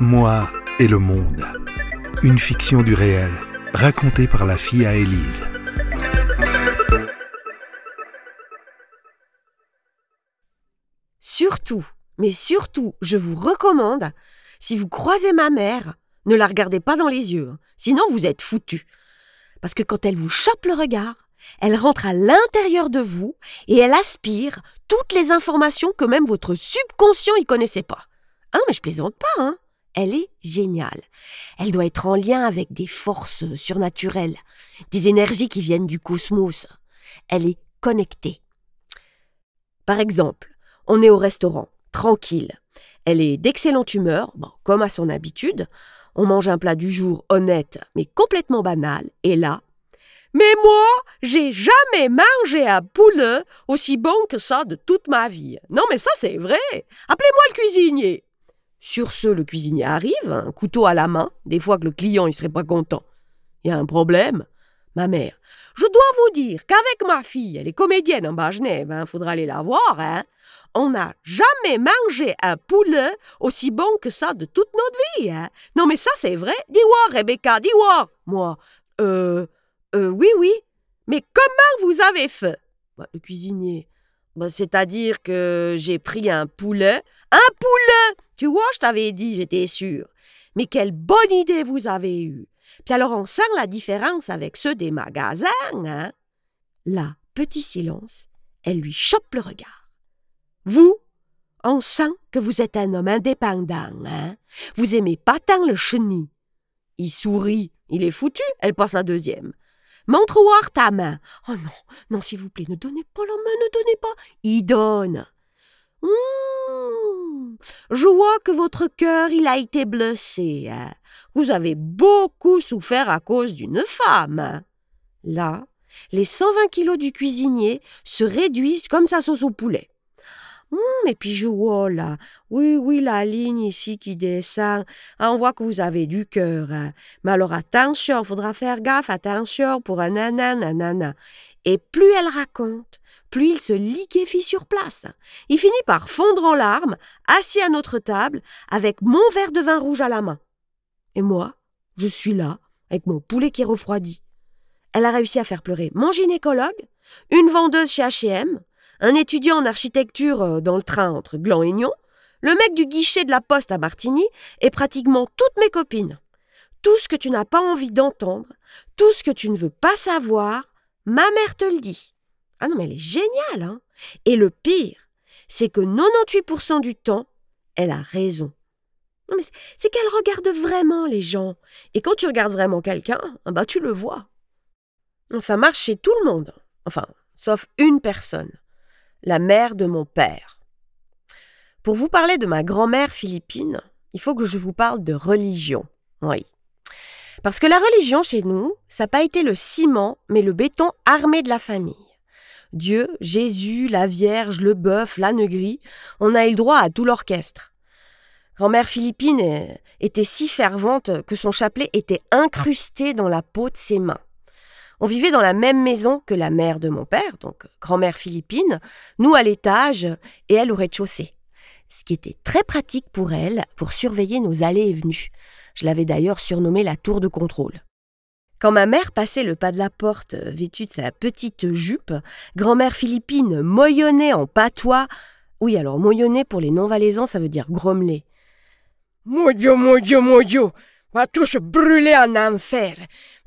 Moi et le monde. Une fiction du réel, racontée par la fille à Élise. Surtout, mais surtout, je vous recommande, si vous croisez ma mère, ne la regardez pas dans les yeux, hein. sinon vous êtes foutu. Parce que quand elle vous chope le regard, elle rentre à l'intérieur de vous et elle aspire toutes les informations que même votre subconscient y connaissait pas. Ah, mais je plaisante pas, hein. Elle est géniale. Elle doit être en lien avec des forces surnaturelles, des énergies qui viennent du cosmos. Elle est connectée. Par exemple, on est au restaurant, tranquille. Elle est d'excellente humeur, comme à son habitude. On mange un plat du jour honnête, mais complètement banal. Et là, mais moi, j'ai jamais mangé un poulet aussi bon que ça de toute ma vie. Non, mais ça, c'est vrai. Appelez-moi le cuisinier. Sur ce, le cuisinier arrive, un couteau à la main, des fois que le client il serait pas content. Il y a un problème. Ma mère. Je dois vous dire qu'avec ma fille, elle est comédienne en bas Genève, hein, faudra aller la voir, hein. On n'a jamais mangé un poulet aussi bon que ça de toute notre vie, hein. Non mais ça c'est vrai. Dis-moi, Rebecca, dis-moi. Moi, euh, euh, oui, oui. Mais comment vous avez fait bah, Le cuisinier. Bah, c'est-à-dire que j'ai pris un poulet. Un poulet Tu vois, je t'avais dit, j'étais sûr. Mais quelle bonne idée vous avez eue. Puis alors on sent la différence avec ceux des magasins, hein Là, petit silence, elle lui chope le regard. Vous, on sent que vous êtes un homme indépendant, hein Vous aimez pas tant le chenille. Il sourit, il est foutu, elle passe la deuxième. Montre-moi ta main. Oh non, non, s'il vous plaît, ne donnez pas la main, ne donnez pas. Il donne. Mmh, je vois que votre cœur, il a été blessé. Hein. Vous avez beaucoup souffert à cause d'une femme. Là, les 120 kilos du cuisinier se réduisent comme sa sauce au poulet. Hum, et puis je vois là, oui, oui, la ligne ici qui descend. Ah, on voit que vous avez du cœur. Hein. Mais alors attention, faudra faire gaffe, attention pour un nana, nanana. Et plus elle raconte, plus il se liquéfie sur place. Il finit par fondre en larmes, assis à notre table, avec mon verre de vin rouge à la main. Et moi, je suis là, avec mon poulet qui est refroidi. Elle a réussi à faire pleurer mon gynécologue, une vendeuse chez H&M, un étudiant en architecture euh, dans le train entre Gland et Nyon, le mec du guichet de la poste à Martigny et pratiquement toutes mes copines. Tout ce que tu n'as pas envie d'entendre, tout ce que tu ne veux pas savoir, ma mère te le dit. Ah non, mais elle est géniale, hein Et le pire, c'est que 98% du temps, elle a raison. Non, mais c'est qu'elle regarde vraiment les gens. Et quand tu regardes vraiment quelqu'un, bah tu le vois. Ça marche chez tout le monde. Enfin, sauf une personne la mère de mon père. Pour vous parler de ma grand-mère philippine, il faut que je vous parle de religion. Oui. Parce que la religion chez nous, ça n'a pas été le ciment, mais le béton armé de la famille. Dieu, Jésus, la Vierge, le bœuf, l'âne gris, on a eu le droit à tout l'orchestre. Grand-mère Philippine était si fervente que son chapelet était incrusté dans la peau de ses mains. On vivait dans la même maison que la mère de mon père, donc grand-mère philippine, nous à l'étage et elle au rez-de-chaussée. Ce qui était très pratique pour elle pour surveiller nos allées et venues. Je l'avais d'ailleurs surnommée la tour de contrôle. Quand ma mère passait le pas de la porte, vêtue de sa petite jupe, grand-mère philippine moyonnait en patois. Oui, alors moyonner pour les non-valaisans, ça veut dire grommeler. Mon Dieu, mon Dieu, mon Dieu, va tous brûler en enfer.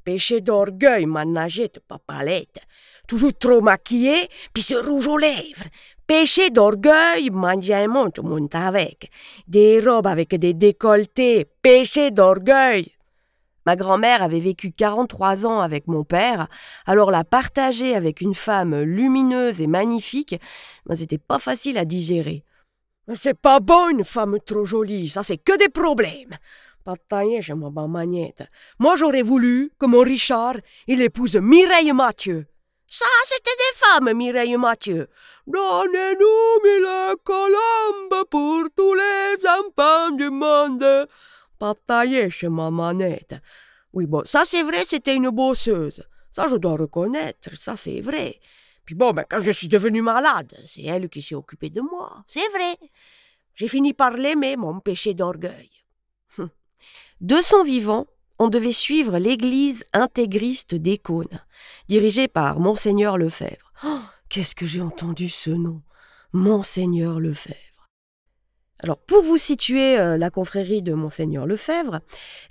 Péché d'orgueil, ma nagette papalette. Toujours trop maquillée, puis ce rouge aux lèvres. Péché d'orgueil, mangiamo, tout le monde avec. Des robes avec des décolletés. Péché d'orgueil. Ma grand-mère avait vécu 43 ans avec mon père, alors la partager avec une femme lumineuse et magnifique, ben, c'était pas facile à digérer. C'est pas bon une femme trop jolie, ça c'est que des problèmes. Moi, j'aurais voulu que mon Richard, il épouse Mireille Mathieu. Ça, c'était des femmes, Mireille Mathieu. Donnez-nous mille colombes pour tous les enfants du monde. Batailler chez ma manette. Oui, bon, ça c'est vrai, c'était une bosseuse. Ça, je dois reconnaître, ça c'est vrai. Puis bon, ben, quand je suis devenue malade, c'est elle qui s'est occupée de moi. C'est vrai. J'ai fini par l'aimer, mon péché d'orgueil. De son vivant, on devait suivre l'église intégriste d'Écône, dirigée par Monseigneur Lefebvre. Oh, Qu'est-ce que j'ai entendu ce nom Monseigneur Lefebvre? Alors, pour vous situer euh, la confrérie de Monseigneur Lefebvre,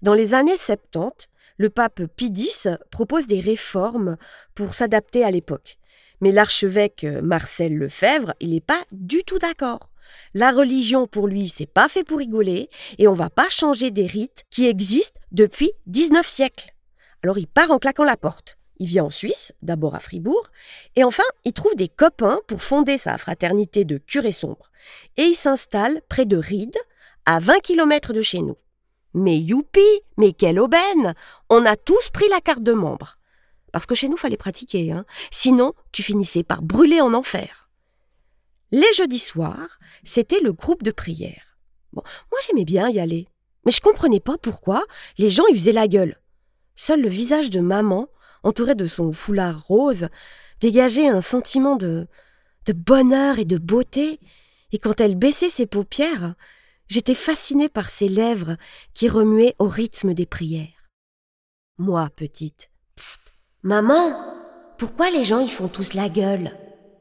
dans les années 70, le pape Pie X propose des réformes pour s'adapter à l'époque. Mais l'archevêque euh, Marcel Lefebvre, il n'est pas du tout d'accord. La religion, pour lui, c'est pas fait pour rigoler, et on va pas changer des rites qui existent depuis 19 siècles. Alors il part en claquant la porte. Il vient en Suisse, d'abord à Fribourg, et enfin, il trouve des copains pour fonder sa fraternité de curés sombres. Et il s'installe près de Ried, à 20 km de chez nous. Mais youpi, mais quelle aubaine On a tous pris la carte de membre. Parce que chez nous, fallait pratiquer, hein. Sinon, tu finissais par brûler en enfer. Les jeudis soirs, c'était le groupe de prière. Bon, moi j'aimais bien y aller. Mais je comprenais pas pourquoi les gens y faisaient la gueule. Seul le visage de maman, entouré de son foulard rose, dégageait un sentiment de, de bonheur et de beauté, et quand elle baissait ses paupières, j'étais fascinée par ses lèvres qui remuaient au rythme des prières. Moi, petite. Psst, maman, pourquoi les gens y font tous la gueule?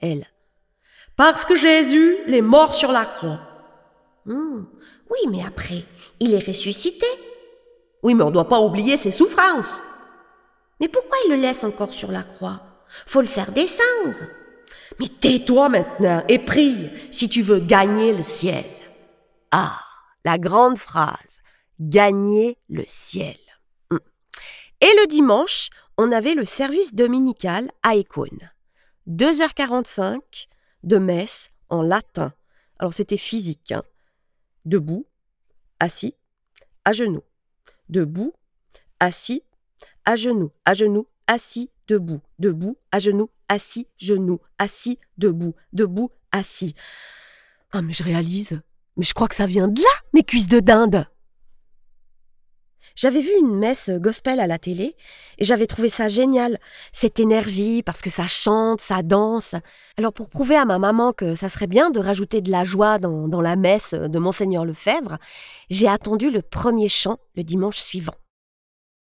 Elle. Parce que Jésus l'est mort sur la croix. Hum, oui, mais après, il est ressuscité. Oui, mais on ne doit pas oublier ses souffrances. Mais pourquoi il le laisse encore sur la croix? Faut le faire descendre. Mais tais-toi maintenant et prie si tu veux gagner le ciel. Ah, la grande phrase. Gagner le ciel. Hum. Et le dimanche, on avait le service dominical à Écône. 2h45 de messe en latin. Alors c'était physique. Hein. Debout, assis, à genoux. Debout, assis, à genoux, à genoux, assis, debout, debout, à genoux, assis, genoux, assis, debout, debout, assis. Ah, mais je réalise. Mais je crois que ça vient de là, mes cuisses de dinde. J'avais vu une messe gospel à la télé et j'avais trouvé ça génial, cette énergie, parce que ça chante, ça danse. Alors pour prouver à ma maman que ça serait bien de rajouter de la joie dans, la messe de Monseigneur Lefebvre, j'ai attendu le premier chant le dimanche suivant.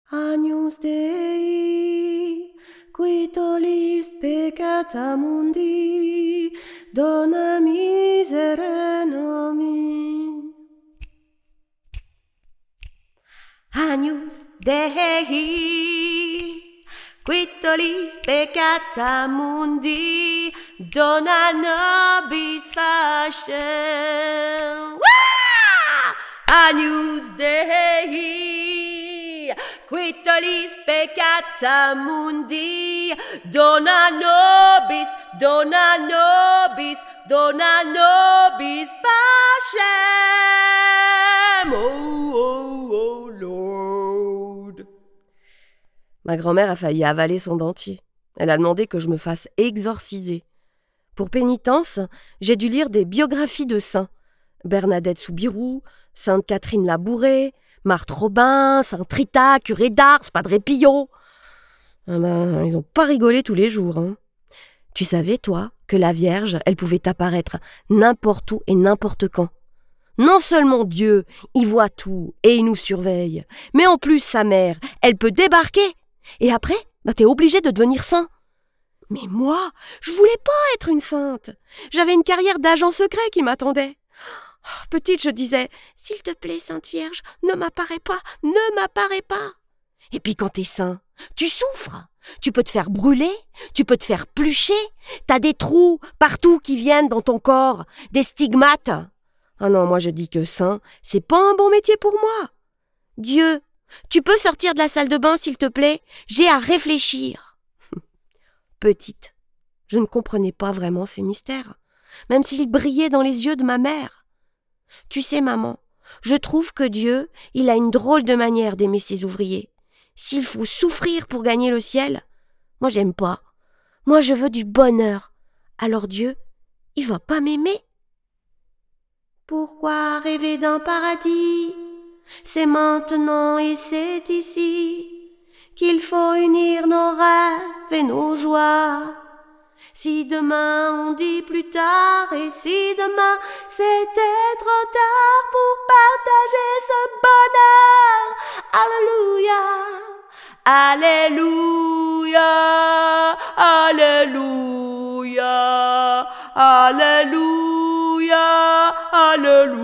Agnus Dei, qui tolis peccata mundi, dona misere nomi. Agnus Dei, qui tolis peccata mundi, dona nobis facem. Agnus Dei, qui tollis peccata mundi, dona nobis, dona nobis, dona nobis pacem. Oh, oh, oh, Lord. Ma grand-mère a failli avaler son dentier. Elle a demandé que je me fasse exorciser. Pour pénitence, j'ai dû lire des biographies de saints. Bernadette Soubirou, Sainte Catherine Labouré, Marthe Robin, Saint Rita, curé d'Ars, Padre Pio. Ah ben, ils ont pas rigolé tous les jours. Hein. Tu savais, toi, que la Vierge, elle pouvait apparaître n'importe où et n'importe quand. Non seulement Dieu, il voit tout et il nous surveille, mais en plus sa mère, elle peut débarquer. Et après, bah t'es obligé de devenir saint. Mais moi, je voulais pas être une sainte. J'avais une carrière d'agent secret qui m'attendait. Oh, petite, je disais S'il te plaît, Sainte Vierge, ne m'apparais pas, ne m'apparais pas. Et puis quand t'es saint, tu souffres. Tu peux te faire brûler, tu peux te faire plucher, t'as des trous partout qui viennent dans ton corps, des stigmates. Ah non, moi je dis que saint, c'est pas un bon métier pour moi. Dieu, tu peux sortir de la salle de bain, s'il te plaît J'ai à réfléchir. Petite, je ne comprenais pas vraiment ces mystères, même s'ils brillaient dans les yeux de ma mère. Tu sais, maman, je trouve que Dieu, il a une drôle de manière d'aimer ses ouvriers. S'il faut souffrir pour gagner le ciel, moi j'aime pas. Moi je veux du bonheur. Alors Dieu, il va pas m'aimer. Pourquoi rêver d'un paradis? C'est maintenant et c'est ici qu'il faut unir nos rêves et nos joies. Si demain on dit plus tard et si demain c'était trop tard pour partager ce bonheur. Alléluia. Alléluia. Alléluia. Alléluia. Alléluia.